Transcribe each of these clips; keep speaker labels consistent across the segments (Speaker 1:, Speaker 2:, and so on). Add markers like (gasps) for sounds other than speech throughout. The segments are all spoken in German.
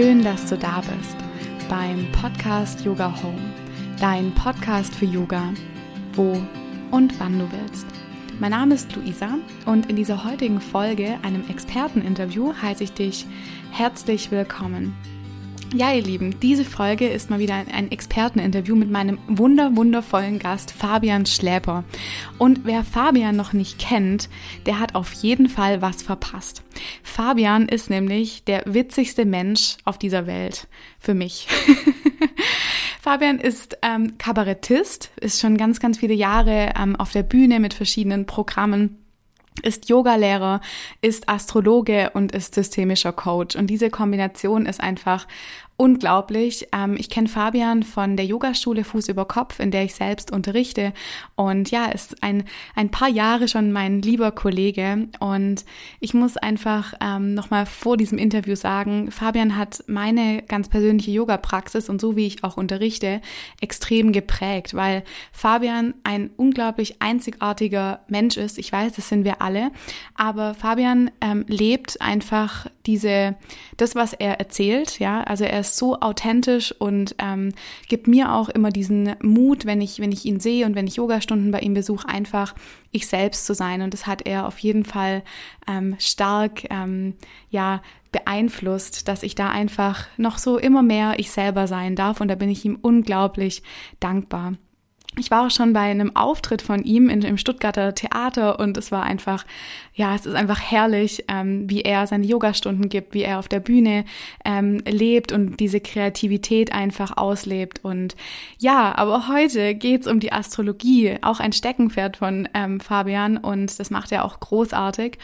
Speaker 1: Schön, dass du da bist beim Podcast Yoga Home, dein Podcast für Yoga, wo und wann du willst. Mein Name ist Luisa und in dieser heutigen Folge, einem Experteninterview, heiße ich dich herzlich willkommen. Ja, ihr Lieben, diese Folge ist mal wieder ein Experteninterview mit meinem wunder wundervollen Gast Fabian Schläper. Und wer Fabian noch nicht kennt, der hat auf jeden Fall was verpasst. Fabian ist nämlich der witzigste Mensch auf dieser Welt für mich. (laughs) Fabian ist ähm, Kabarettist, ist schon ganz, ganz viele Jahre ähm, auf der Bühne mit verschiedenen Programmen ist Yogalehrer, ist Astrologe und ist systemischer Coach. Und diese Kombination ist einfach unglaublich. Ähm, ich kenne Fabian von der Yogaschule Fuß über Kopf, in der ich selbst unterrichte. Und ja, ist ein, ein paar Jahre schon mein lieber Kollege. Und ich muss einfach ähm, nochmal vor diesem Interview sagen, Fabian hat meine ganz persönliche Yoga-Praxis und so wie ich auch unterrichte, extrem geprägt, weil Fabian ein unglaublich einzigartiger Mensch ist. Ich weiß, das sind wir alle. Aber Fabian ähm, lebt einfach diese, das, was er erzählt, ja, also er ist so authentisch und ähm, gibt mir auch immer diesen Mut, wenn ich, wenn ich ihn sehe und wenn ich Yogastunden bei ihm besuche, einfach ich selbst zu sein. Und das hat er auf jeden Fall ähm, stark, ähm, ja, beeinflusst, dass ich da einfach noch so immer mehr ich selber sein darf. Und da bin ich ihm unglaublich dankbar. Ich war auch schon bei einem Auftritt von ihm in, im Stuttgarter Theater und es war einfach, ja, es ist einfach herrlich, ähm, wie er seine Yogastunden gibt, wie er auf der Bühne ähm, lebt und diese Kreativität einfach auslebt. Und ja, aber heute geht's um die Astrologie, auch ein Steckenpferd von ähm, Fabian und das macht er auch großartig.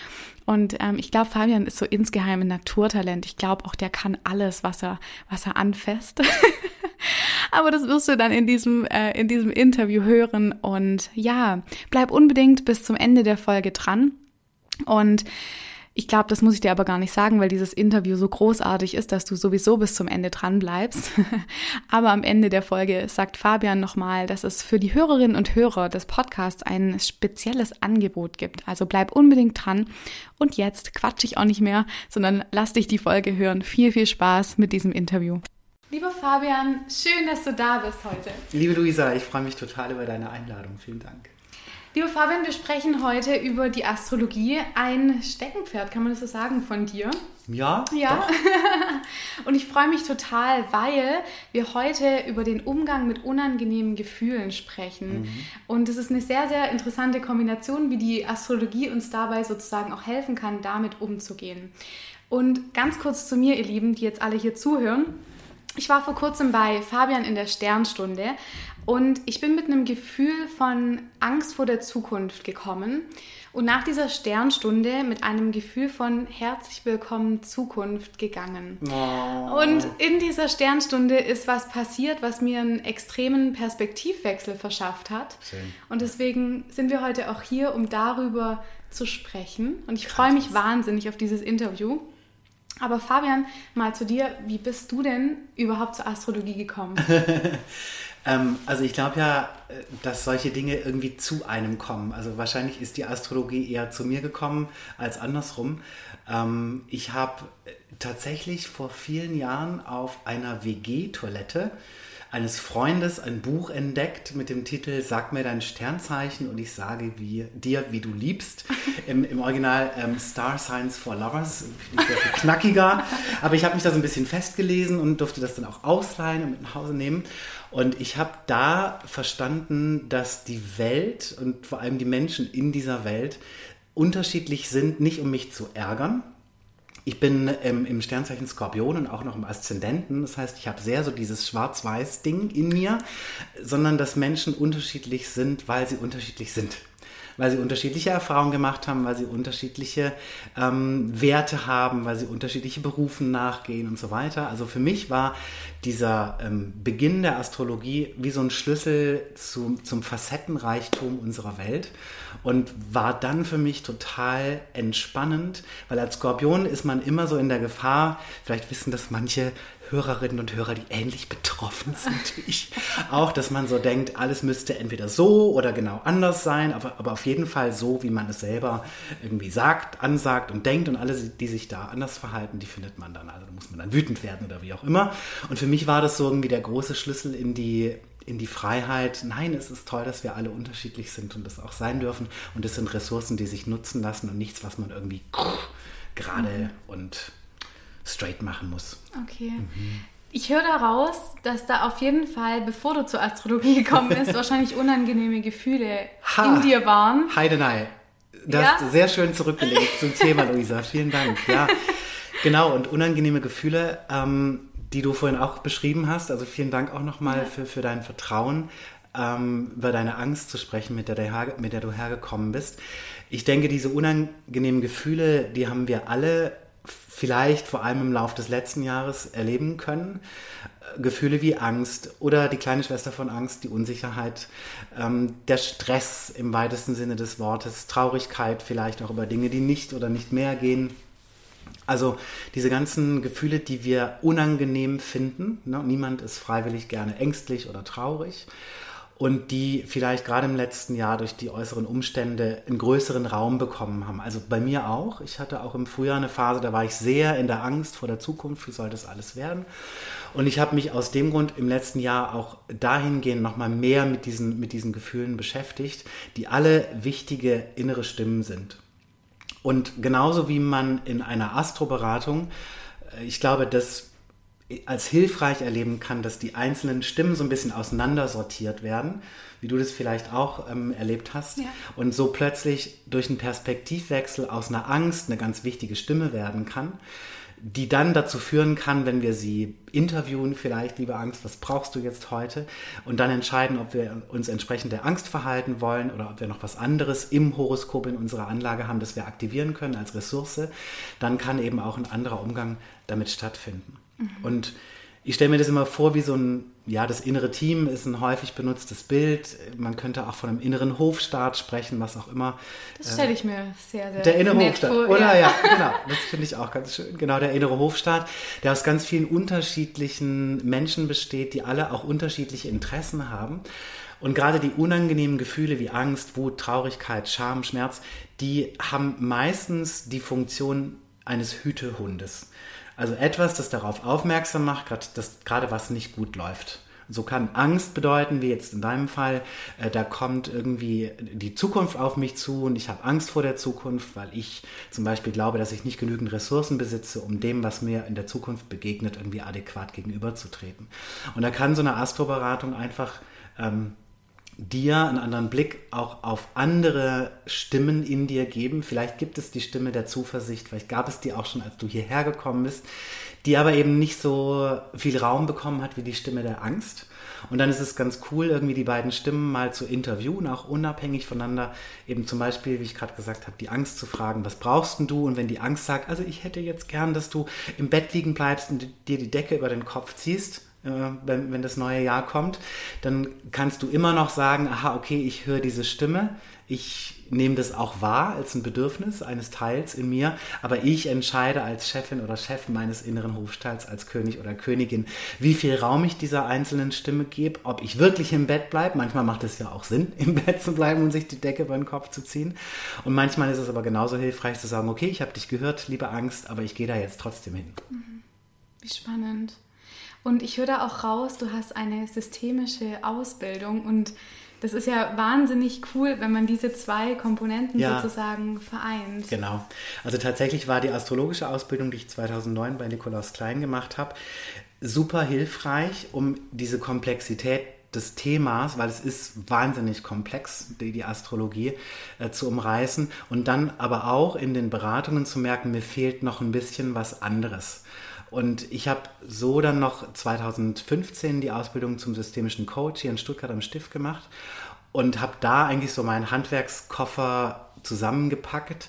Speaker 1: Und ähm, ich glaube, Fabian ist so insgeheim ein Naturtalent. Ich glaube auch, der kann alles, was er, was er anfasst. (laughs) (laughs) Aber das wirst du dann in diesem, äh, in diesem Interview hören. Und ja, bleib unbedingt bis zum Ende der Folge dran. Und ich glaube, das muss ich dir aber gar nicht sagen, weil dieses Interview so großartig ist, dass du sowieso bis zum Ende dran bleibst. (laughs) aber am Ende der Folge sagt Fabian nochmal, dass es für die Hörerinnen und Hörer des Podcasts ein spezielles Angebot gibt. Also bleib unbedingt dran. Und jetzt quatsch ich auch nicht mehr, sondern lass dich die Folge hören. Viel, viel Spaß mit diesem Interview. Lieber Fabian, schön, dass du da bist heute.
Speaker 2: Liebe Luisa, ich freue mich total über deine Einladung. Vielen Dank.
Speaker 1: Lieber Fabian, wir sprechen heute über die Astrologie. Ein Steckenpferd, kann man das so sagen, von dir?
Speaker 2: Ja.
Speaker 1: Ja. (laughs) Und ich freue mich total, weil wir heute über den Umgang mit unangenehmen Gefühlen sprechen. Mhm. Und es ist eine sehr, sehr interessante Kombination, wie die Astrologie uns dabei sozusagen auch helfen kann, damit umzugehen. Und ganz kurz zu mir, ihr Lieben, die jetzt alle hier zuhören. Ich war vor kurzem bei Fabian in der Sternstunde und ich bin mit einem Gefühl von Angst vor der Zukunft gekommen und nach dieser Sternstunde mit einem Gefühl von herzlich willkommen Zukunft gegangen. Oh. Und in dieser Sternstunde ist was passiert, was mir einen extremen Perspektivwechsel verschafft hat. Schön. Und deswegen sind wir heute auch hier, um darüber zu sprechen. Und ich freue mich wahnsinnig auf dieses Interview. Aber Fabian, mal zu dir, wie bist du denn überhaupt zur Astrologie gekommen? (laughs)
Speaker 2: ähm, also ich glaube ja, äh, dass solche Dinge irgendwie zu einem kommen. Also wahrscheinlich ist die Astrologie eher zu mir gekommen als andersrum. Ähm, ich habe äh, tatsächlich vor vielen Jahren auf einer WG-Toilette eines Freundes ein Buch entdeckt mit dem Titel Sag mir dein Sternzeichen und ich sage wie, dir, wie du liebst. (laughs) Im, im Original ähm, Star Signs for Lovers, sehr viel knackiger. Aber ich habe mich da so ein bisschen festgelesen und durfte das dann auch ausleihen und mit nach Hause nehmen. Und ich habe da verstanden, dass die Welt und vor allem die Menschen in dieser Welt unterschiedlich sind, nicht um mich zu ärgern, ich bin ähm, im Sternzeichen Skorpion und auch noch im Aszendenten. Das heißt, ich habe sehr so dieses Schwarz-Weiß-Ding in mir, sondern dass Menschen unterschiedlich sind, weil sie unterschiedlich sind weil sie unterschiedliche Erfahrungen gemacht haben, weil sie unterschiedliche ähm, Werte haben, weil sie unterschiedliche Berufen nachgehen und so weiter. Also für mich war dieser ähm, Beginn der Astrologie wie so ein Schlüssel zu, zum Facettenreichtum unserer Welt und war dann für mich total entspannend, weil als Skorpion ist man immer so in der Gefahr, vielleicht wissen das manche Hörerinnen und Hörer, die ähnlich betroffen (laughs) sind wie ich, auch, dass man so denkt, alles müsste entweder so oder genau anders sein, aber, aber auf jeden Fall so, wie man es selber irgendwie sagt, ansagt und denkt und alle, die sich da anders verhalten, die findet man dann. Also da muss man dann wütend werden oder wie auch immer. Und für mich war das so irgendwie der große Schlüssel in die in die Freiheit. Nein, es ist toll, dass wir alle unterschiedlich sind und das auch sein dürfen. Und es sind Ressourcen, die sich nutzen lassen und nichts, was man irgendwie gerade mhm. und straight machen muss.
Speaker 1: Okay. Mhm. Ich höre daraus, dass da auf jeden Fall, bevor du zur Astrologie (laughs) gekommen bist, wahrscheinlich unangenehme Gefühle ha, in dir waren.
Speaker 2: Heidenei. Das ja? sehr schön zurückgelegt zum (laughs) Thema, Luisa. Vielen Dank. Ja, genau. Und unangenehme Gefühle, ähm, die du vorhin auch beschrieben hast. Also vielen Dank auch nochmal ja. für, für dein Vertrauen, ähm, über deine Angst zu sprechen, mit der, der, mit der du hergekommen bist. Ich denke, diese unangenehmen Gefühle, die haben wir alle vielleicht vor allem im Laufe des letzten Jahres erleben können. Gefühle wie Angst oder die kleine Schwester von Angst, die Unsicherheit, ähm, der Stress im weitesten Sinne des Wortes, Traurigkeit vielleicht auch über Dinge, die nicht oder nicht mehr gehen. Also diese ganzen Gefühle, die wir unangenehm finden. Ne? Niemand ist freiwillig gerne ängstlich oder traurig und die vielleicht gerade im letzten Jahr durch die äußeren Umstände einen größeren Raum bekommen haben. Also bei mir auch. Ich hatte auch im Frühjahr eine Phase, da war ich sehr in der Angst vor der Zukunft, wie soll das alles werden. Und ich habe mich aus dem Grund im letzten Jahr auch dahingehend nochmal mehr mit diesen, mit diesen Gefühlen beschäftigt, die alle wichtige innere Stimmen sind. Und genauso wie man in einer Astroberatung, äh, ich glaube, das als hilfreich erleben kann, dass die einzelnen Stimmen so ein bisschen auseinandersortiert werden, wie du das vielleicht auch ähm, erlebt hast, ja. und so plötzlich durch einen Perspektivwechsel aus einer Angst eine ganz wichtige Stimme werden kann, die dann dazu führen kann, wenn wir sie interviewen, vielleicht, liebe Angst, was brauchst du jetzt heute? Und dann entscheiden, ob wir uns entsprechend der Angst verhalten wollen oder ob wir noch was anderes im Horoskop in unserer Anlage haben, das wir aktivieren können als Ressource. Dann kann eben auch ein anderer Umgang damit stattfinden. Mhm. Und ich stelle mir das immer vor wie so ein, ja, das innere Team ist ein häufig benutztes Bild. Man könnte auch von einem inneren Hofstaat sprechen, was auch immer.
Speaker 1: Das stelle ich mir sehr, sehr
Speaker 2: Der innere Hofstaat, vor, oder? Ja, ja (laughs) genau. Das finde ich auch ganz schön. Genau, der innere Hofstaat, der aus ganz vielen unterschiedlichen Menschen besteht, die alle auch unterschiedliche Interessen haben. Und gerade die unangenehmen Gefühle wie Angst, Wut, Traurigkeit, Scham, Schmerz, die haben meistens die Funktion eines Hütehundes. Also etwas, das darauf aufmerksam macht, dass gerade was nicht gut läuft. So kann Angst bedeuten, wie jetzt in deinem Fall, äh, da kommt irgendwie die Zukunft auf mich zu und ich habe Angst vor der Zukunft, weil ich zum Beispiel glaube, dass ich nicht genügend Ressourcen besitze, um dem, was mir in der Zukunft begegnet, irgendwie adäquat gegenüberzutreten. Und da kann so eine Astroberatung einfach ähm, dir einen anderen Blick auch auf andere Stimmen in dir geben. Vielleicht gibt es die Stimme der Zuversicht, vielleicht gab es die auch schon, als du hierher gekommen bist, die aber eben nicht so viel Raum bekommen hat wie die Stimme der Angst. Und dann ist es ganz cool, irgendwie die beiden Stimmen mal zu interviewen, auch unabhängig voneinander. Eben zum Beispiel, wie ich gerade gesagt habe, die Angst zu fragen, was brauchst denn du? Und wenn die Angst sagt, also ich hätte jetzt gern, dass du im Bett liegen bleibst und dir die Decke über den Kopf ziehst, wenn, wenn das neue Jahr kommt, dann kannst du immer noch sagen, aha, okay, ich höre diese Stimme, ich nehme das auch wahr als ein Bedürfnis eines Teils in mir, aber ich entscheide als Chefin oder Chef meines inneren Hofstalls, als König oder Königin, wie viel Raum ich dieser einzelnen Stimme gebe, ob ich wirklich im Bett bleibe. Manchmal macht es ja auch Sinn, im Bett zu bleiben und sich die Decke über den Kopf zu ziehen. Und manchmal ist es aber genauso hilfreich zu sagen, okay, ich habe dich gehört, liebe Angst, aber ich gehe da jetzt trotzdem hin. Mhm.
Speaker 1: Wie spannend. Und ich höre da auch raus, du hast eine systemische Ausbildung und das ist ja wahnsinnig cool, wenn man diese zwei Komponenten ja, sozusagen vereint.
Speaker 2: Genau. Also tatsächlich war die astrologische Ausbildung, die ich 2009 bei Nikolaus Klein gemacht habe, super hilfreich, um diese Komplexität des Themas, weil es ist wahnsinnig komplex, die, die Astrologie äh, zu umreißen und dann aber auch in den Beratungen zu merken, mir fehlt noch ein bisschen was anderes. Und ich habe so dann noch 2015 die Ausbildung zum systemischen Coach hier in Stuttgart am Stift gemacht und habe da eigentlich so meinen Handwerkskoffer zusammengepackt,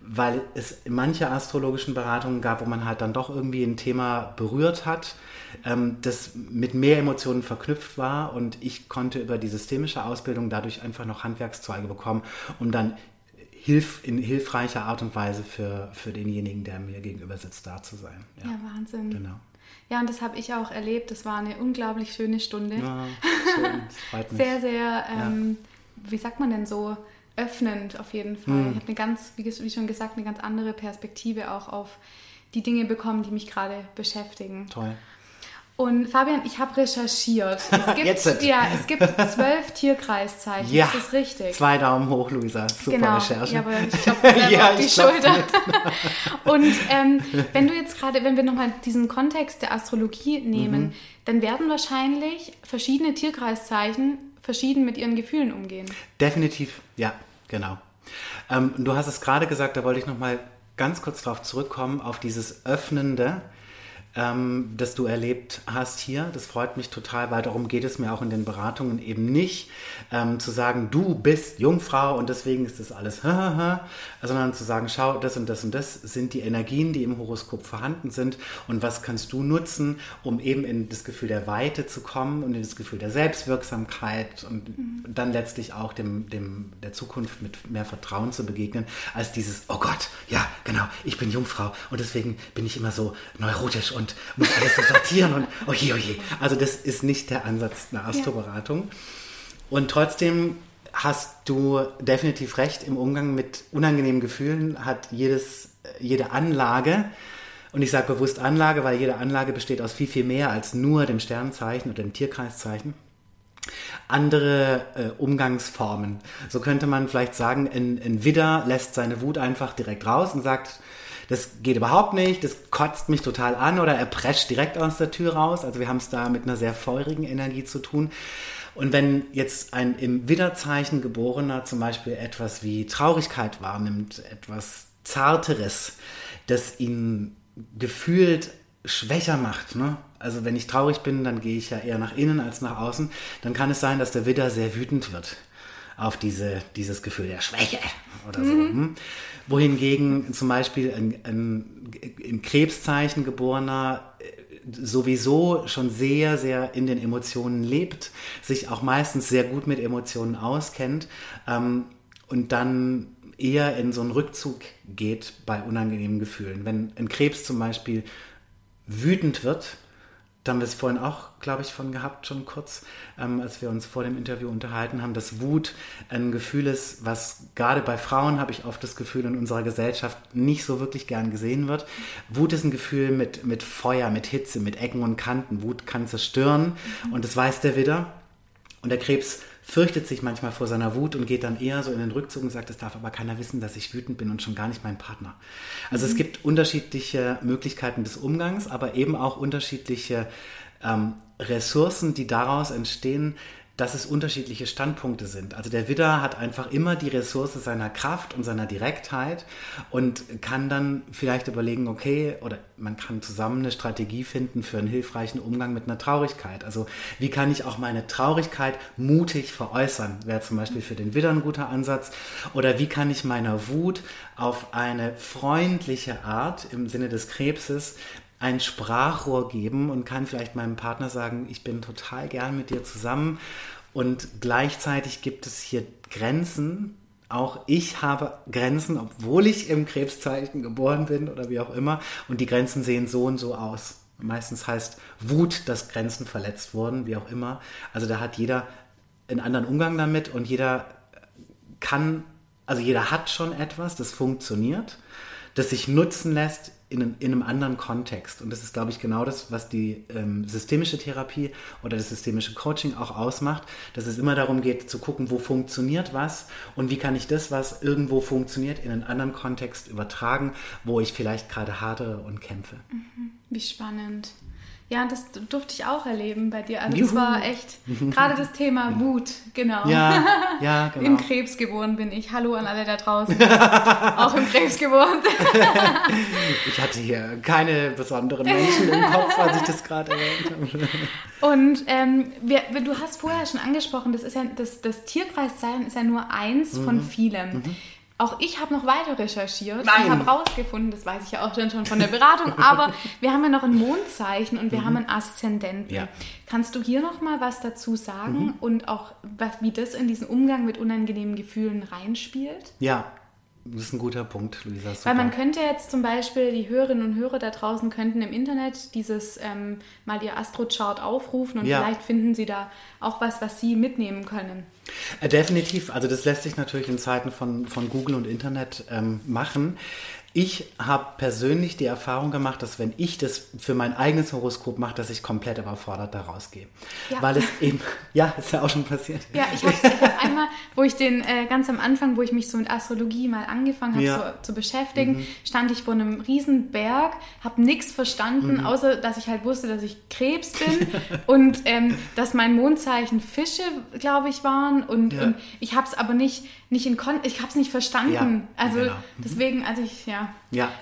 Speaker 2: weil es manche astrologischen Beratungen gab, wo man halt dann doch irgendwie ein Thema berührt hat, ähm, das mit mehr Emotionen verknüpft war. Und ich konnte über die systemische Ausbildung dadurch einfach noch Handwerkszweige bekommen, um dann hilf, in hilfreicher Art und Weise für, für denjenigen, der mir gegenüber sitzt, da zu sein.
Speaker 1: Ja, ja Wahnsinn. Genau. Ja, und das habe ich auch erlebt. Das war eine unglaublich schöne Stunde.
Speaker 2: Ja, schön, (laughs) das freut mich.
Speaker 1: Sehr, sehr, ähm, wie sagt man denn so, öffnend auf jeden Fall.
Speaker 2: Mhm.
Speaker 1: Ich habe eine ganz, wie schon gesagt, eine ganz andere Perspektive auch auf die Dinge bekommen, die mich gerade beschäftigen.
Speaker 2: Toll.
Speaker 1: Und Fabian, ich habe recherchiert. Es (laughs) gibt,
Speaker 2: Jetzt.
Speaker 1: Ja, es gibt zwölf Tierkreiszeichen.
Speaker 2: Ja,
Speaker 1: Ist das richtig?
Speaker 2: zwei Daumen hoch, Luisa. Super
Speaker 1: genau.
Speaker 2: Recherche.
Speaker 1: Ja, aber ich selber (laughs)
Speaker 2: Ja,
Speaker 1: auf die Schulter. (laughs) Und ähm, wenn du jetzt gerade, wenn wir nochmal diesen Kontext der Astrologie nehmen,
Speaker 2: Mhm.
Speaker 1: dann werden wahrscheinlich verschiedene Tierkreiszeichen verschieden mit ihren Gefühlen umgehen.
Speaker 2: Definitiv, ja, genau. Ähm, du hast es gerade gesagt, da wollte ich noch mal ganz kurz darauf zurückkommen, auf dieses Öffnende, ähm, das du erlebt hast hier. Das freut mich total, weil darum geht es mir auch in den Beratungen eben nicht, ähm, zu sagen, du bist Jungfrau und deswegen ist das alles, (laughs) sondern zu sagen, schau, das und das und das sind die Energien, die im Horoskop vorhanden sind und was kannst du nutzen, um eben in das Gefühl der Weite zu kommen und in das Gefühl der Selbstwirksamkeit und dann letztlich auch dem, dem der Zukunft mit mehr Vertrauen zu begegnen, als dieses, oh Gott, ja, genau, ich bin Jungfrau und deswegen bin ich immer so neurotisch und muss alles so sortieren und oje, oje. Also das ist nicht der Ansatz einer Astroberatung. Und trotzdem hast du definitiv recht, im Umgang mit unangenehmen Gefühlen hat jedes, jede Anlage, und ich sage bewusst Anlage, weil jede Anlage besteht aus viel, viel mehr als nur dem Sternzeichen oder dem Tierkreiszeichen, andere äh, Umgangsformen. So könnte man vielleicht sagen, ein, ein Widder lässt seine Wut einfach direkt raus und sagt, das geht überhaupt nicht, das kotzt mich total an oder er prescht direkt aus der Tür raus. Also wir haben es da mit einer sehr feurigen Energie zu tun. Und wenn jetzt ein im Widderzeichen geborener zum Beispiel etwas wie Traurigkeit wahrnimmt, etwas Zarteres, das ihn gefühlt schwächer macht, ne? Also wenn ich traurig bin, dann gehe ich ja eher nach innen als nach außen, dann kann es sein, dass der Widder sehr wütend wird auf diese, dieses Gefühl der Schwäche oder so. hm? Wohingegen zum Beispiel ein, ein im Krebszeichen geborener äh, sowieso schon sehr, sehr in den Emotionen lebt, sich auch meistens sehr gut mit Emotionen auskennt ähm, und dann eher in so einen Rückzug geht bei unangenehmen Gefühlen. Wenn ein Krebs zum Beispiel wütend wird, da haben wir es vorhin auch, glaube ich, von gehabt, schon kurz, ähm, als wir uns vor dem Interview unterhalten haben, dass Wut ein Gefühl ist, was gerade bei Frauen, habe ich oft das Gefühl, in unserer Gesellschaft nicht so wirklich gern gesehen wird. Wut ist ein Gefühl mit, mit Feuer, mit Hitze, mit Ecken und Kanten. Wut kann zerstören und das weiß der Widder. Und der Krebs fürchtet sich manchmal vor seiner Wut und geht dann eher so in den Rückzug und sagt, es darf aber keiner wissen, dass ich wütend bin und schon gar nicht mein Partner. Also es gibt unterschiedliche Möglichkeiten des Umgangs, aber eben auch unterschiedliche ähm, Ressourcen, die daraus entstehen, dass es unterschiedliche Standpunkte sind. Also der Widder hat einfach immer die Ressource seiner Kraft und seiner Direktheit und kann dann vielleicht überlegen, okay, oder man kann zusammen eine Strategie finden für einen hilfreichen Umgang mit einer Traurigkeit. Also wie kann ich auch meine Traurigkeit mutig veräußern, wäre zum Beispiel für den Widder ein guter Ansatz. Oder wie kann ich meiner Wut auf eine freundliche Art im Sinne des Krebses ein Sprachrohr geben und kann vielleicht meinem Partner sagen, ich bin total gern mit dir zusammen und gleichzeitig gibt es hier Grenzen. Auch ich habe Grenzen, obwohl ich im Krebszeichen geboren bin oder wie auch immer. Und die Grenzen sehen so und so aus. Meistens heißt Wut, dass Grenzen verletzt wurden, wie auch immer. Also da hat jeder einen anderen Umgang damit und jeder kann, also jeder hat schon etwas, das funktioniert, das sich nutzen lässt in einem, in einem anderen Kontext. Und das ist, glaube ich, genau das, was die ähm, systemische Therapie oder das systemische Coaching auch ausmacht, dass es immer darum geht, zu gucken, wo funktioniert was und wie kann ich das, was irgendwo funktioniert, in einen anderen Kontext übertragen, wo ich vielleicht gerade hadere und kämpfe.
Speaker 1: Wie spannend. Ja, das durfte ich auch erleben bei dir. Also
Speaker 2: Juhu.
Speaker 1: es war echt gerade das Thema (laughs) Wut, genau.
Speaker 2: Ja, (laughs) ja,
Speaker 1: Im
Speaker 2: genau.
Speaker 1: Krebs geboren bin ich. Hallo an alle da draußen. (laughs) auch im Krebs geboren.
Speaker 2: Ich hatte hier keine besonderen Menschen im Kopf, als ich das gerade erwähnt habe.
Speaker 1: Und ähm, wir, du hast vorher schon angesprochen, das, ist ja, das, das Tierkreiszeichen ist ja nur eins
Speaker 2: Mhm.
Speaker 1: von vielen. Auch ich habe noch weiter recherchiert
Speaker 2: Nein.
Speaker 1: und habe rausgefunden, das weiß ich ja auch schon, schon von der Beratung, (laughs) aber wir haben ja noch ein Mondzeichen und wir haben einen Aszendenten.
Speaker 2: Mhm. Ja. Mhm.
Speaker 1: Kannst du hier noch mal was dazu sagen und auch, was, wie das in diesen Umgang mit unangenehmen Gefühlen reinspielt?
Speaker 2: Ja, das ist ein guter Punkt, Luisa.
Speaker 1: Super. Weil man könnte jetzt zum Beispiel, die Hörerinnen und Hörer da draußen könnten im Internet dieses ähm, mal ihr Astrochart aufrufen und ja. vielleicht finden sie da auch was, was sie mitnehmen können.
Speaker 2: Äh, definitiv. Also das lässt sich natürlich in Zeiten von, von Google und Internet ähm, machen. Ich habe persönlich die Erfahrung gemacht, dass wenn ich das für mein eigenes Horoskop mache, dass ich komplett überfordert da rausgehe. Ja. Weil es eben, (laughs) ja, ist ja auch schon passiert.
Speaker 1: Ja, ich habe hab einmal, wo ich den äh, ganz am Anfang, wo ich mich so mit Astrologie mal angefangen habe ja. so, zu beschäftigen, mhm. stand ich vor einem riesen Berg, habe nichts verstanden, mhm. außer dass ich halt wusste, dass ich Krebs bin (laughs) und ähm, dass mein Mondzeichen Fische, glaube ich, waren und, ja. und ich habe es aber nicht nicht in Kon ich habe es nicht verstanden. Also genau. Mhm. deswegen, also ich, ja.
Speaker 2: Ja.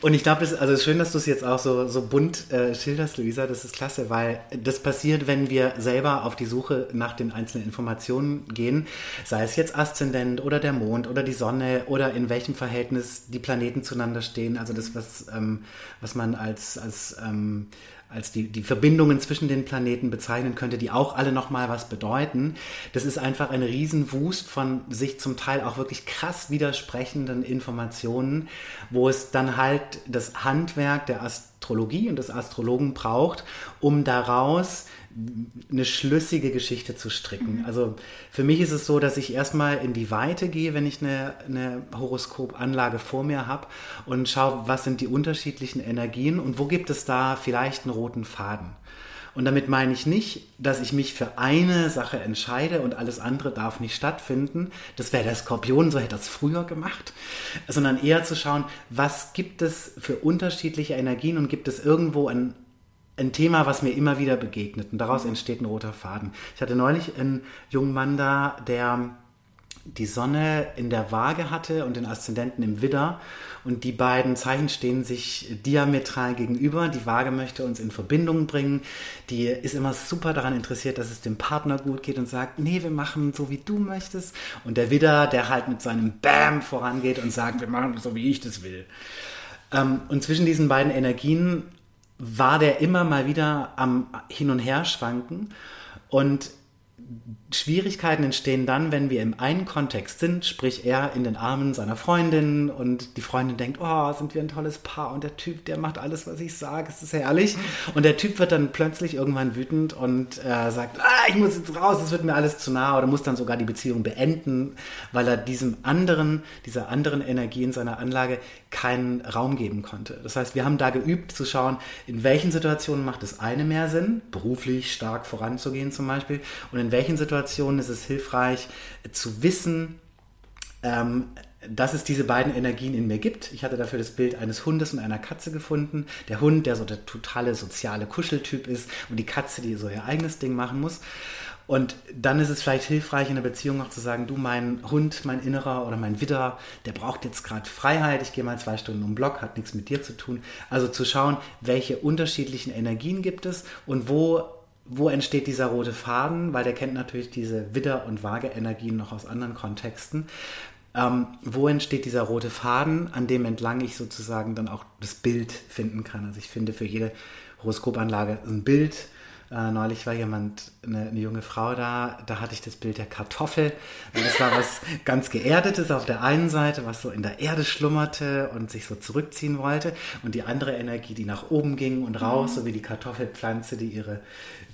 Speaker 2: Und ich glaube, es also schön, dass du es jetzt auch so, so bunt äh, schilderst, Luisa. Das ist klasse, weil das passiert, wenn wir selber auf die Suche nach den einzelnen Informationen gehen, sei es jetzt Aszendent oder der Mond oder die Sonne oder in welchem Verhältnis die Planeten zueinander stehen. Also das, was, ähm, was man als, als ähm, als die, die Verbindungen zwischen den Planeten bezeichnen könnte, die auch alle nochmal was bedeuten. Das ist einfach ein Riesenwust von sich zum Teil auch wirklich krass widersprechenden Informationen, wo es dann halt das Handwerk der Astrologie und des Astrologen braucht, um daraus eine schlüssige Geschichte zu stricken. Mhm. Also für mich ist es so, dass ich erstmal in die Weite gehe, wenn ich eine, eine Horoskopanlage vor mir habe und schaue, was sind die unterschiedlichen Energien und wo gibt es da vielleicht einen roten Faden. Und damit meine ich nicht, dass ich mich für eine Sache entscheide und alles andere darf nicht stattfinden. Das wäre der Skorpion, so hätte er es früher gemacht. Sondern eher zu schauen, was gibt es für unterschiedliche Energien und gibt es irgendwo ein ein Thema, was mir immer wieder begegnet. Und daraus entsteht ein roter Faden. Ich hatte neulich einen jungen Mann da, der die Sonne in der Waage hatte und den Aszendenten im Widder. Und die beiden Zeichen stehen sich diametral gegenüber. Die Waage möchte uns in Verbindung bringen. Die ist immer super daran interessiert, dass es dem Partner gut geht und sagt, nee, wir machen so, wie du möchtest. Und der Widder, der halt mit seinem Bam vorangeht und sagt, wir machen so, wie ich das will. Ähm, und zwischen diesen beiden Energien war der immer mal wieder am Hin- und Her schwanken. Und Schwierigkeiten entstehen dann, wenn wir im einen Kontext sind, sprich er in den Armen seiner Freundin und die Freundin denkt, oh, sind wir ein tolles Paar und der Typ, der macht alles, was ich sage, es ist herrlich. Und der Typ wird dann plötzlich irgendwann wütend und äh, sagt, ah, ich muss jetzt raus, es wird mir alles zu nah oder muss dann sogar die Beziehung beenden, weil er diesem anderen, dieser anderen Energie in seiner Anlage keinen Raum geben konnte. Das heißt, wir haben da geübt zu schauen, in welchen Situationen macht es eine mehr Sinn, beruflich stark voranzugehen zum Beispiel, und in welchen Situationen ist es hilfreich zu wissen, ähm, dass es diese beiden Energien in mir gibt. Ich hatte dafür das Bild eines Hundes und einer Katze gefunden. Der Hund, der so der totale soziale Kuscheltyp ist und die Katze, die so ihr eigenes Ding machen muss. Und dann ist es vielleicht hilfreich in der Beziehung auch zu sagen, du, mein Hund, mein Innerer oder mein Widder, der braucht jetzt gerade Freiheit, ich gehe mal zwei Stunden um den Block, hat nichts mit dir zu tun. Also zu schauen, welche unterschiedlichen Energien gibt es und wo wo entsteht dieser rote Faden? Weil der kennt natürlich diese Widder- und Waage-Energien noch aus anderen Kontexten. Ähm, wo entsteht dieser rote Faden, an dem entlang ich sozusagen dann auch das Bild finden kann? Also ich finde für jede Horoskopanlage ein Bild äh, neulich war jemand, eine, eine, junge Frau da, da hatte ich das Bild der Kartoffel. Und das war was (laughs) ganz Geerdetes auf der einen Seite, was so in der Erde schlummerte und sich so zurückziehen wollte. Und die andere Energie, die nach oben ging und raus, mhm. so wie die Kartoffelpflanze, die ihre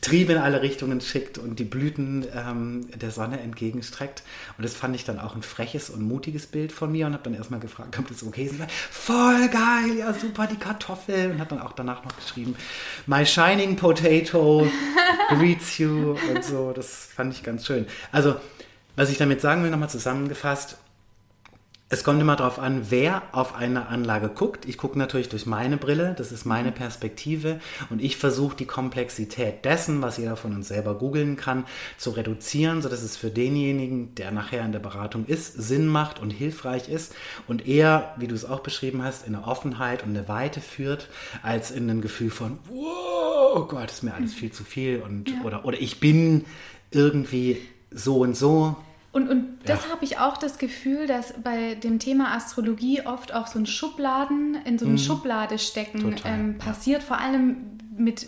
Speaker 2: Triebe in alle Richtungen schickt und die Blüten ähm, der Sonne entgegenstreckt. Und das fand ich dann auch ein freches und mutiges Bild von mir und habe dann erstmal gefragt, ob das okay ist. Voll geil, ja super, die Kartoffel. Und hat dann auch danach noch geschrieben, My Shining Potato (laughs) greets you und so. Das fand ich ganz schön. Also, was ich damit sagen will, nochmal zusammengefasst, es kommt immer darauf an, wer auf eine Anlage guckt. Ich gucke natürlich durch meine Brille, das ist meine Perspektive und ich versuche die Komplexität dessen, was jeder von uns selber googeln kann, zu reduzieren, sodass es für denjenigen, der nachher in der Beratung ist, Sinn macht und hilfreich ist und eher, wie du es auch beschrieben hast, in eine Offenheit und eine Weite führt, als in ein Gefühl von, wow, oh Gott, ist mir alles viel zu viel und ja. oder, oder ich bin irgendwie so und so
Speaker 1: und, und das ja. habe ich auch das Gefühl, dass bei dem Thema Astrologie oft auch so ein Schubladen, in so eine mhm. Schublade stecken ähm, passiert. Vor allem, mit,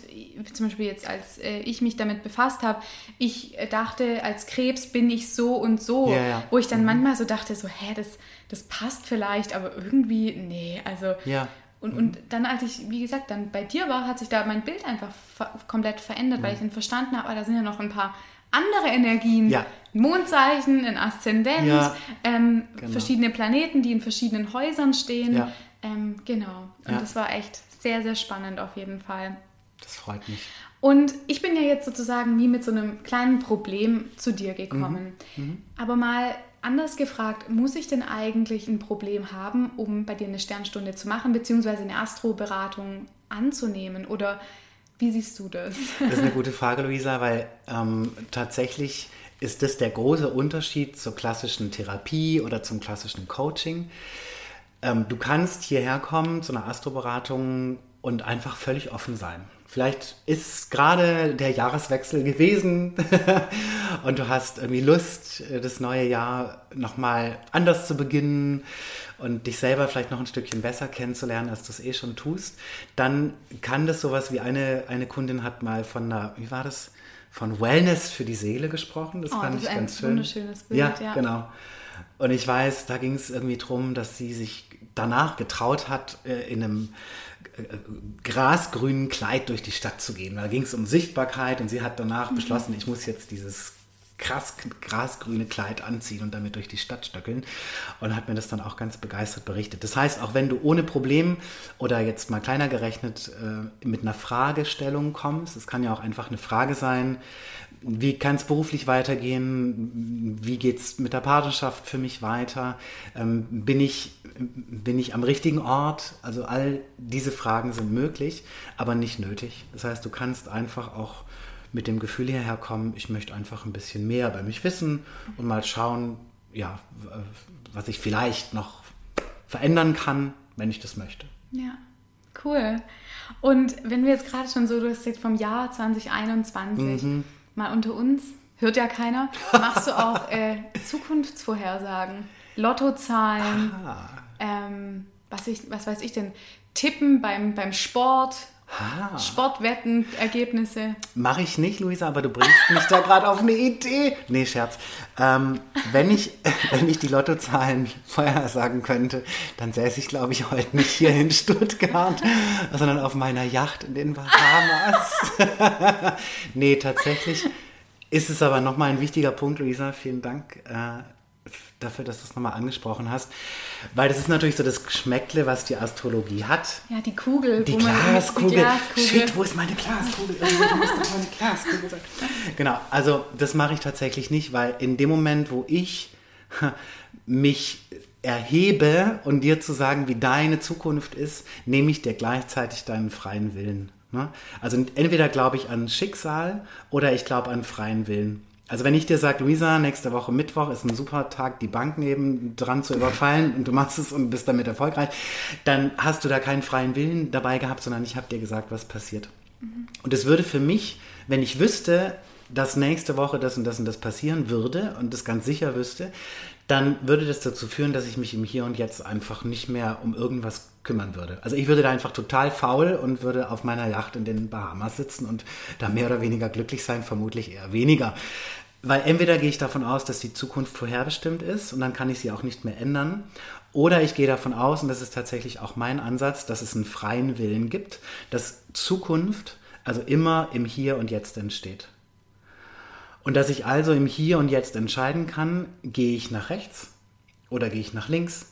Speaker 1: zum Beispiel jetzt, als äh, ich mich damit befasst habe, ich dachte, als Krebs bin ich so und so,
Speaker 2: Ja, ja.
Speaker 1: wo ich dann
Speaker 2: Mhm.
Speaker 1: manchmal so dachte, so, hä, das, das passt vielleicht, aber irgendwie, nee, also.
Speaker 2: Ja.
Speaker 1: Und, und dann, als ich, wie gesagt, dann bei dir war, hat sich da mein Bild einfach ver komplett verändert,
Speaker 2: Mhm.
Speaker 1: weil ich dann verstanden habe, ah, da sind ja noch ein paar andere Energien.
Speaker 2: Ja.
Speaker 1: Mondzeichen, ein Aszendent,
Speaker 2: Ja,
Speaker 1: ähm,
Speaker 2: genau.
Speaker 1: verschiedene Planeten, die in verschiedenen Häusern stehen.
Speaker 2: Ja.
Speaker 1: Ähm, genau. Und das war echt sehr, sehr spannend auf jeden Fall.
Speaker 2: Das freut mich.
Speaker 1: Und ich bin ja jetzt sozusagen wie mit so einem kleinen Problem zu dir gekommen.
Speaker 2: Mhm.
Speaker 1: Aber mal anders gefragt, muss ich denn eigentlich ein Problem haben, um bei dir eine Sternstunde zu machen, beziehungsweise eine Astroberatung anzunehmen? Oder wie siehst du das?
Speaker 2: Das ist eine gute Frage, Luisa, weil ähm, tatsächlich ist das der große Unterschied zur klassischen Therapie oder zum klassischen Coaching. Ähm, du kannst hierher kommen zu einer Astroberatung und einfach völlig offen sein. Vielleicht ist gerade der Jahreswechsel gewesen (laughs) und du hast irgendwie Lust, das neue Jahr nochmal anders zu beginnen und dich selber vielleicht noch ein Stückchen besser kennenzulernen, als du es eh schon tust. Dann kann das sowas wie eine, eine Kundin hat mal von einer, wie war das? Von Wellness für die Seele gesprochen. Das
Speaker 1: Oh,
Speaker 2: fand
Speaker 1: das
Speaker 2: ich
Speaker 1: ist ein
Speaker 2: ganz schön.
Speaker 1: wunderschönes Bild,
Speaker 2: Ja,
Speaker 1: ja.
Speaker 2: genau. Und ich weiß, da ging es irgendwie drum, dass sie sich danach getraut hat, äh, in einem grasgrünen Kleid durch die Stadt zu gehen. Da ging es um Sichtbarkeit und sie hat
Speaker 1: Mhm.
Speaker 2: danach beschlossen, ich muss jetzt dieses krass grasgrüne Kleid anziehen und damit durch die Stadt stöckeln und hat mir das dann auch ganz begeistert berichtet. Das heißt, auch wenn du ohne Problem oder jetzt mal kleiner gerechnet äh, mit einer Fragestellung kommst, es kann ja auch einfach eine Frage sein, wie kann es beruflich weitergehen? Wie geht es mit der Partnerschaft für mich weiter? Ähm, bin, ich, bin ich am richtigen Ort? Also all diese Fragen sind möglich, aber nicht nötig. Das heißt, du kannst einfach auch mit dem Gefühl hierher kommen, ich möchte einfach ein bisschen mehr bei mich wissen und mal schauen, ja, was ich vielleicht noch verändern kann, wenn ich das möchte.
Speaker 1: Ja, cool. Und wenn wir jetzt gerade schon so, du hast jetzt vom Jahr 2021,
Speaker 2: Mhm.
Speaker 1: mal unter uns, hört ja keiner, machst du auch äh, Zukunftsvorhersagen, Lottozahlen,
Speaker 2: Ah.
Speaker 1: ähm, was, ich, was weiß ich denn, Tippen beim, beim Sport,
Speaker 2: Ah.
Speaker 1: Sportwetten, Ergebnisse.
Speaker 2: Mache ich nicht, Luisa, aber du bringst mich da gerade auf eine Idee. Nee, Scherz. Ähm, wenn, ich, (laughs) wenn ich die Lottozahlen vorher sagen könnte, dann säße ich, glaube ich, heute nicht hier in Stuttgart, sondern auf meiner Yacht in den Bahamas. (laughs) nee, tatsächlich ist es aber nochmal ein wichtiger Punkt, Luisa. Vielen Dank äh, dafür, dass du es nochmal angesprochen hast. Weil das ist natürlich so das Geschmäckle, was die Astrologie hat.
Speaker 1: Ja, die Kugel.
Speaker 2: Die Glaskugel.
Speaker 1: Die Glaskugel.
Speaker 2: Shit, wo ist meine Glaskugel? Irgendwo muss doch meine Glaskugel sein. Genau, also das mache ich tatsächlich nicht, weil in dem Moment, wo ich (laughs) mich erhebe und dir zu sagen, wie deine Zukunft ist, nehme ich dir gleichzeitig deinen freien Willen. Ne? Also entweder glaube ich an Schicksal oder ich glaube an freien Willen. Also wenn ich dir sage, Luisa, nächste Woche Mittwoch ist ein super Tag, die Banken eben dran zu überfallen und du machst es und bist damit erfolgreich, dann hast du da keinen freien Willen dabei gehabt, sondern ich habe dir gesagt, was passiert. Und es würde für mich, wenn ich wüsste, dass nächste Woche das und das und das passieren würde und das ganz sicher wüsste, dann würde das dazu führen, dass ich mich im Hier und Jetzt einfach nicht mehr um irgendwas kümmern würde. Also ich würde da einfach total faul und würde auf meiner Yacht in den Bahamas sitzen und da mehr oder weniger glücklich sein, vermutlich eher weniger. Weil entweder gehe ich davon aus, dass die Zukunft vorherbestimmt ist und dann kann ich sie auch nicht mehr ändern. Oder ich gehe davon aus, und das ist tatsächlich auch mein Ansatz, dass es einen freien Willen gibt, dass Zukunft also immer im Hier und Jetzt entsteht. Und dass ich also im Hier und Jetzt entscheiden kann, gehe ich nach rechts oder gehe ich nach links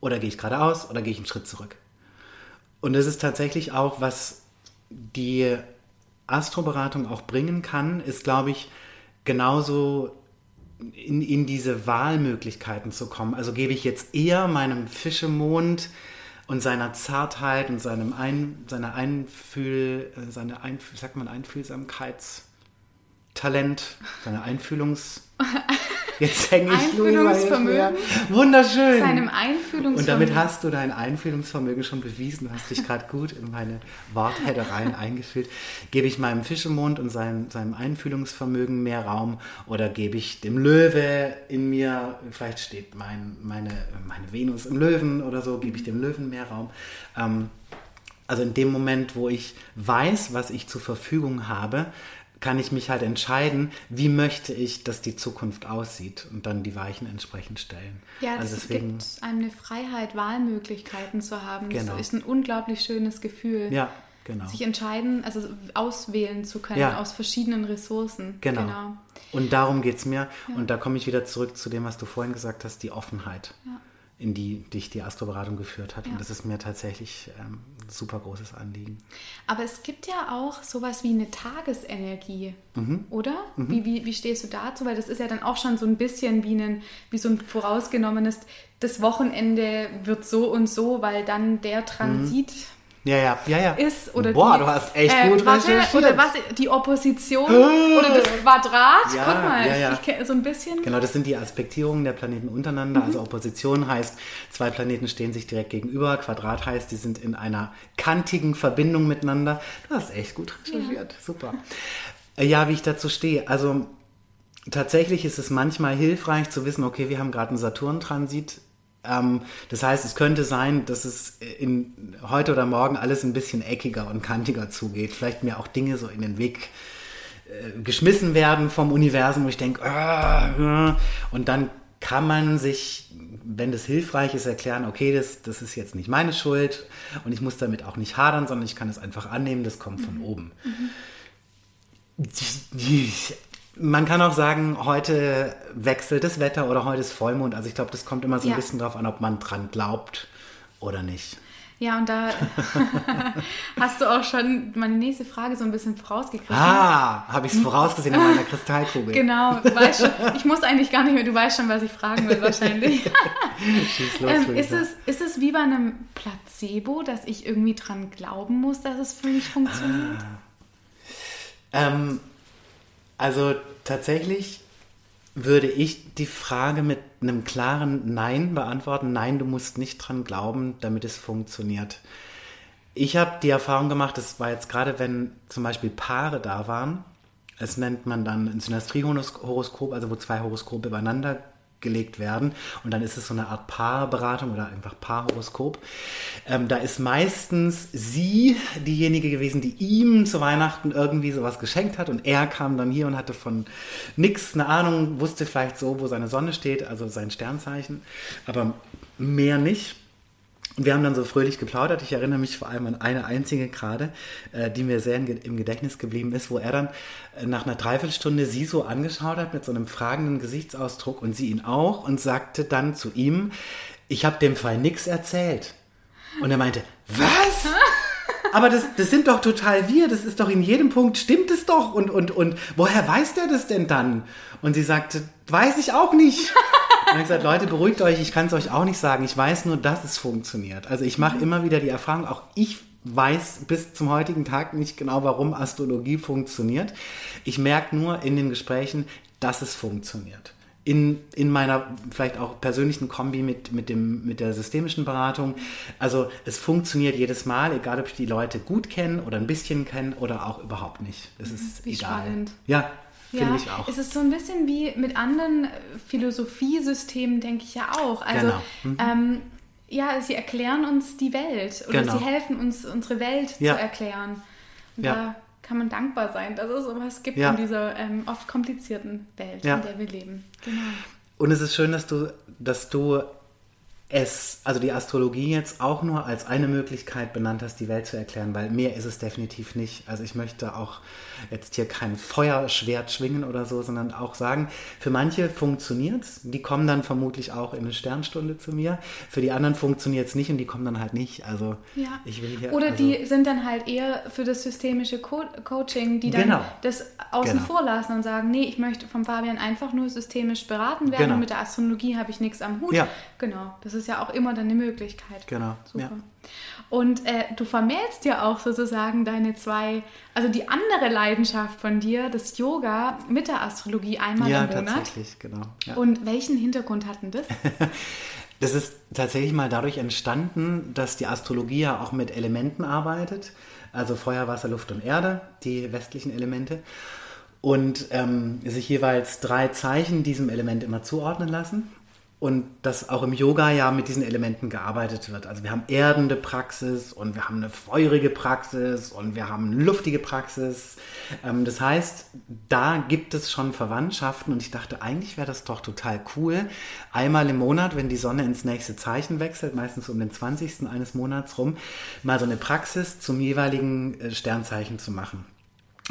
Speaker 2: oder gehe ich geradeaus oder gehe ich einen Schritt zurück. Und das ist tatsächlich auch, was die Astroberatung auch bringen kann, ist, glaube ich, genauso in, in diese Wahlmöglichkeiten zu kommen. Also gebe ich jetzt eher meinem Fischemond und seiner Zartheit und seinem Ein, seiner Einfühl, äh, seine Einfühl, sagt man Einfühlsamkeitstalent, seine Einfühlungs... (laughs) Jetzt hänge ich
Speaker 1: Einfühlungsvermögen.
Speaker 2: Wunderschön.
Speaker 1: Seinem
Speaker 2: Und
Speaker 1: Einfühlungsvermögen.
Speaker 2: damit hast du dein Einfühlungsvermögen schon bewiesen, du hast dich gerade gut in meine Wortheddereien eingefühlt. Gebe ich meinem Fischemond und seinem, seinem Einfühlungsvermögen mehr Raum oder gebe ich dem Löwe in mir, vielleicht steht mein, meine, meine Venus im Löwen oder so, gebe ich dem Löwen mehr Raum. Ähm, also in dem Moment, wo ich weiß, was ich zur Verfügung habe, kann ich mich halt entscheiden, wie möchte ich, dass die Zukunft aussieht und dann die Weichen entsprechend stellen.
Speaker 1: Ja, also das deswegen, gibt einem eine Freiheit, Wahlmöglichkeiten zu haben. Genau. Das ist ein unglaublich schönes Gefühl.
Speaker 2: Ja, genau.
Speaker 1: Sich entscheiden, also auswählen zu können ja. aus verschiedenen Ressourcen.
Speaker 2: Genau. genau. Und darum geht es mir. Ja. Und da komme ich wieder zurück zu dem, was du vorhin gesagt hast, die Offenheit. Ja in die dich die Astroberatung geführt hat. Ja. Und das ist mir tatsächlich ähm, ein super großes Anliegen.
Speaker 1: Aber es gibt ja auch sowas wie eine Tagesenergie, mhm. oder? Mhm. Wie, wie, wie stehst du dazu? Weil das ist ja dann auch schon so ein bisschen wie, einen, wie so ein vorausgenommenes, das Wochenende wird so und so, weil dann der Transit. Mhm
Speaker 2: ja, ja, ja, ja.
Speaker 1: ist oder
Speaker 2: Boah, die, du hast echt äh, gut warte, recherchiert.
Speaker 1: Oder was, die Opposition oder das Quadrat,
Speaker 2: ja,
Speaker 1: guck mal,
Speaker 2: ja, ja.
Speaker 1: ich kenne so ein bisschen.
Speaker 2: Genau, das sind die Aspektierungen der Planeten untereinander. Mhm. Also Opposition heißt, zwei Planeten stehen sich direkt gegenüber. Quadrat heißt, die sind in einer kantigen Verbindung miteinander. Du hast echt gut recherchiert, ja. super. Äh, ja, wie ich dazu stehe, also tatsächlich ist es manchmal hilfreich zu wissen, okay, wir haben gerade einen Saturn-Transit ähm, das heißt, es könnte sein, dass es in, heute oder morgen alles ein bisschen eckiger und kantiger zugeht. Vielleicht mir auch Dinge so in den Weg äh, geschmissen werden vom Universum, wo ich denke, ah, und dann kann man sich, wenn das hilfreich ist, erklären, okay, das, das ist jetzt nicht meine Schuld und ich muss damit auch nicht hadern, sondern ich kann es einfach annehmen, das kommt von mhm. oben. Mhm man kann auch sagen, heute wechselt das Wetter oder heute ist Vollmond. Also ich glaube, das kommt immer so ein ja. bisschen darauf an, ob man dran glaubt oder nicht.
Speaker 1: Ja, und da (laughs) hast du auch schon meine nächste Frage so ein bisschen vorausgegriffen.
Speaker 2: Ah, habe ich es vorausgesehen in meiner Kristallkugel.
Speaker 1: Genau, weißt schon, (laughs) ich muss eigentlich gar nicht mehr, du weißt schon, was ich fragen will wahrscheinlich. (laughs) Schieß los, ähm, ist, es, ist es wie bei einem Placebo, dass ich irgendwie dran glauben muss, dass es für mich funktioniert?
Speaker 2: Ah. Ähm, also tatsächlich würde ich die Frage mit einem klaren Nein beantworten. Nein, du musst nicht dran glauben, damit es funktioniert. Ich habe die Erfahrung gemacht, das war jetzt gerade, wenn zum Beispiel Paare da waren, es nennt man dann ein Synastriehoroskop, also wo zwei Horoskope übereinander gelegt werden. Und dann ist es so eine Art Paarberatung oder einfach Paarhoroskop. Ähm, da ist meistens sie diejenige gewesen, die ihm zu Weihnachten irgendwie sowas geschenkt hat. Und er kam dann hier und hatte von nichts eine Ahnung, wusste vielleicht so, wo seine Sonne steht, also sein Sternzeichen, aber mehr nicht. Und wir haben dann so fröhlich geplaudert. Ich erinnere mich vor allem an eine einzige gerade, äh, die mir sehr im Gedächtnis geblieben ist, wo er dann äh, nach einer Dreiviertelstunde sie so angeschaut hat mit so einem fragenden Gesichtsausdruck und sie ihn auch und sagte dann zu ihm, ich habe dem Fall nichts erzählt. Und er meinte, was? (laughs) Aber das, das sind doch total wir, das ist doch in jedem Punkt, stimmt es doch. Und, und, und woher weiß der das denn dann? Und sie sagte, weiß ich auch nicht. (laughs) Ich gesagt, Leute, beruhigt euch, ich kann es euch auch nicht sagen. Ich weiß nur, dass es funktioniert. Also ich mache immer wieder die Erfahrung, auch ich weiß bis zum heutigen Tag nicht genau, warum Astrologie funktioniert. Ich merke nur in den Gesprächen, dass es funktioniert. In, in meiner vielleicht auch persönlichen Kombi mit, mit, dem, mit der systemischen Beratung. Also es funktioniert jedes Mal, egal ob ich die Leute gut kenne oder ein bisschen kenne oder auch überhaupt nicht. Es ist Wie egal. Spannend. Ja, Finde ich auch.
Speaker 1: Es ist so ein bisschen wie mit anderen Philosophiesystemen, denke ich ja auch. Also, genau. Mhm. ähm, ja, sie erklären uns die Welt oder genau. sie helfen uns, unsere Welt ja. zu erklären. Und ja. da kann man dankbar sein, dass es sowas gibt ja. in dieser ähm, oft komplizierten Welt, in der wir leben. Genau.
Speaker 2: Und es ist schön, dass du, dass du es, also die Astrologie jetzt auch nur als eine Möglichkeit benannt hast, die Welt zu erklären, weil mehr ist es definitiv nicht. Also ich möchte auch jetzt hier kein Feuerschwert schwingen oder so, sondern auch sagen, für manche funktioniert es, die kommen dann vermutlich auch in eine Sternstunde zu mir. Für die anderen funktioniert es nicht und die kommen dann halt nicht. Also
Speaker 1: ja.
Speaker 2: ich will hier.
Speaker 1: Oder
Speaker 2: also,
Speaker 1: die sind dann halt eher für das systemische Co Coaching, die dann genau. das außen genau. vor lassen und sagen, nee, ich möchte vom Fabian einfach nur systemisch beraten werden genau. und mit der Astrologie habe ich nichts am Hut. Ja. Genau. Das ist ja auch immer dann eine Möglichkeit.
Speaker 2: Genau. Super. Ja.
Speaker 1: Und äh, du vermählst ja auch sozusagen deine zwei, also die andere Leidenschaft von dir, das Yoga mit der Astrologie einmal ja, im Monat. Ja,
Speaker 2: tatsächlich, genau. Ja.
Speaker 1: Und welchen Hintergrund hatten das? (laughs)
Speaker 2: das ist tatsächlich mal dadurch entstanden, dass die Astrologie ja auch mit Elementen arbeitet. Also Feuer, Wasser, Luft und Erde, die westlichen Elemente. Und ähm, sich jeweils drei Zeichen diesem Element immer zuordnen lassen. Und dass auch im Yoga ja mit diesen Elementen gearbeitet wird. Also wir haben erdende Praxis und wir haben eine feurige Praxis und wir haben eine luftige Praxis. Ähm, das heißt, da gibt es schon Verwandtschaften und ich dachte, eigentlich wäre das doch total cool, einmal im Monat, wenn die Sonne ins nächste Zeichen wechselt, meistens um den 20. eines Monats rum, mal so eine Praxis zum jeweiligen äh, Sternzeichen zu machen.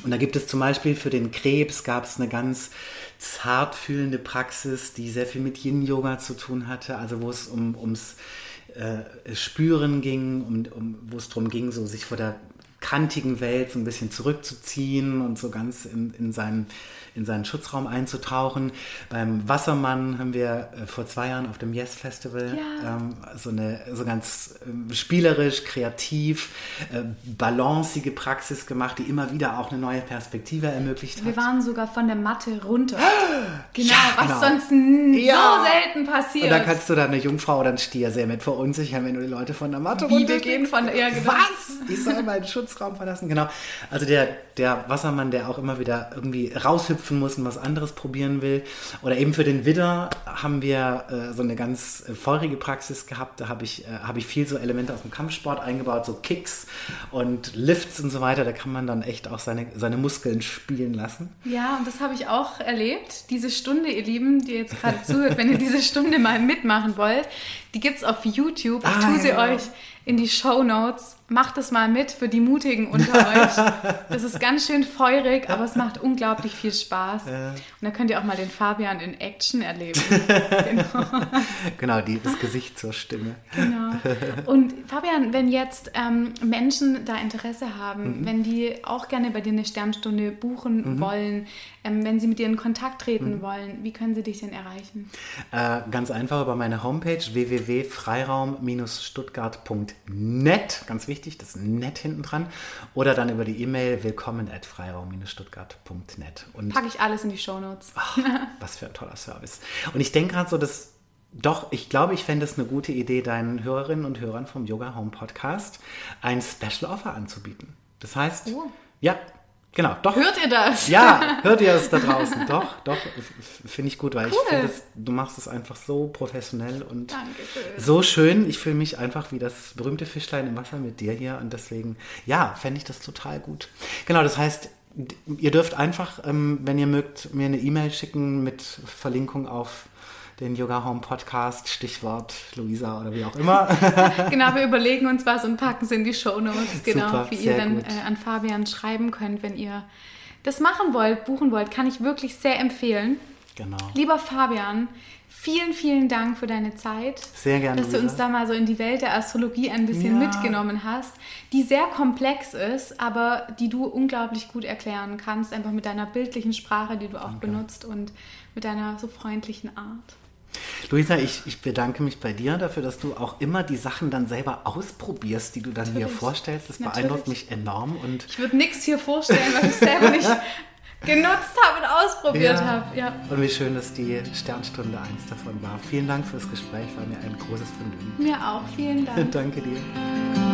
Speaker 2: Und da gibt es zum Beispiel für den Krebs gab es eine ganz zartfühlende Praxis, die sehr viel mit Yin-Yoga zu tun hatte, also wo es um, ums äh, Spüren ging, um, um, wo es darum ging, so sich vor der kantigen Welt so ein bisschen zurückzuziehen und so ganz in, in seinen in seinen Schutzraum einzutauchen. Beim Wassermann haben wir äh, vor zwei Jahren auf dem Yes Festival ja. ähm, so eine so ganz äh, spielerisch, kreativ, äh, balancige Praxis gemacht, die immer wieder auch eine neue Perspektive ermöglicht hat.
Speaker 1: Wir waren sogar von der Matte runter. (gasps) Genau, ja, was genau. sonst ja. so selten passiert.
Speaker 2: Und da kannst du dann eine Jungfrau oder einen Stier sehr mit verunsichern, wenn du die Leute von der Matte
Speaker 1: Wie wir gehen von der
Speaker 2: genau. Was? Ich soll meinen Schutzraum verlassen. Genau. Also der, der Wassermann, der auch immer wieder irgendwie raushüpft hüpfen muss und was anderes probieren will. Oder eben für den Widder haben wir äh, so eine ganz äh, feurige Praxis gehabt. Da habe ich, äh, hab ich viel so Elemente aus dem Kampfsport eingebaut, so Kicks und Lifts und so weiter. Da kann man dann echt auch seine, seine Muskeln spielen lassen.
Speaker 1: Ja, und das habe ich auch erlebt. Diese Stunde, ihr Lieben, die jetzt gerade zuhört, wenn ihr diese Stunde mal mitmachen wollt, die gibt es auf YouTube. Ich ah, tue sie ja. euch in die Show Notes. Macht es mal mit für die Mutigen unter (laughs) euch. Das ist ganz schön feurig, aber es macht unglaublich viel Spaß. Ja. Und da könnt ihr auch mal den Fabian in Action erleben. (laughs)
Speaker 2: genau, genau die, das Gesicht zur Stimme.
Speaker 1: Genau. (laughs) Und Fabian, wenn jetzt ähm, Menschen da Interesse haben, mhm. wenn die auch gerne bei dir eine Sternstunde buchen mhm. wollen, ähm, wenn sie mit dir in Kontakt treten mhm. wollen, wie können sie dich denn erreichen?
Speaker 2: Äh, ganz einfach über meine Homepage www.freiraum-stuttgart.net. Ganz wichtig, das Net hinten dran. Oder dann über die E-Mail willkommen at freiraum-stuttgart.net.
Speaker 1: Packe ich alles in die Shownotes.
Speaker 2: Ach, was für ein toller Service. Und ich denke gerade so, dass doch, ich glaube, ich fände es eine gute Idee, deinen Hörerinnen und Hörern vom Yoga Home Podcast ein Special Offer anzubieten. Das heißt, oh. ja, Genau, doch.
Speaker 1: Hört ihr das?
Speaker 2: Ja, (laughs) hört ihr es da draußen. Doch, doch, finde ich gut, weil cool. ich finde, du machst es einfach so professionell und Dankeschön. so schön. Ich fühle mich einfach wie das berühmte Fischlein im Wasser mit dir hier und deswegen, ja, fände ich das total gut. Genau, das heißt, ihr dürft einfach, ähm, wenn ihr mögt, mir eine E-Mail schicken mit Verlinkung auf den Yoga Home Podcast, Stichwort Luisa oder wie auch immer. (laughs)
Speaker 1: genau, wir überlegen uns was und packen es in die Show Notes, genau, Super, wie ihr dann äh, an Fabian schreiben könnt, wenn ihr das machen wollt, buchen wollt, kann ich wirklich sehr empfehlen.
Speaker 2: Genau.
Speaker 1: Lieber Fabian, vielen, vielen Dank für deine Zeit.
Speaker 2: Sehr gerne.
Speaker 1: Dass du uns da mal so in die Welt der Astrologie ein bisschen ja. mitgenommen hast, die sehr komplex ist, aber die du unglaublich gut erklären kannst, einfach mit deiner bildlichen Sprache, die du auch Danke. benutzt und mit deiner so freundlichen Art.
Speaker 2: Luisa, ich, ich bedanke mich bei dir dafür, dass du auch immer die Sachen dann selber ausprobierst, die du dann Natürlich. hier vorstellst. Das Natürlich. beeindruckt mich enorm. Und
Speaker 1: ich würde nichts hier vorstellen, was ich selber nicht (laughs) genutzt habe und ausprobiert ja. habe. Ja.
Speaker 2: Und wie schön, dass die Sternstunde eins davon war. Vielen Dank fürs Gespräch, war mir ein großes Vergnügen.
Speaker 1: Mir auch, vielen Dank. (laughs)
Speaker 2: Danke dir.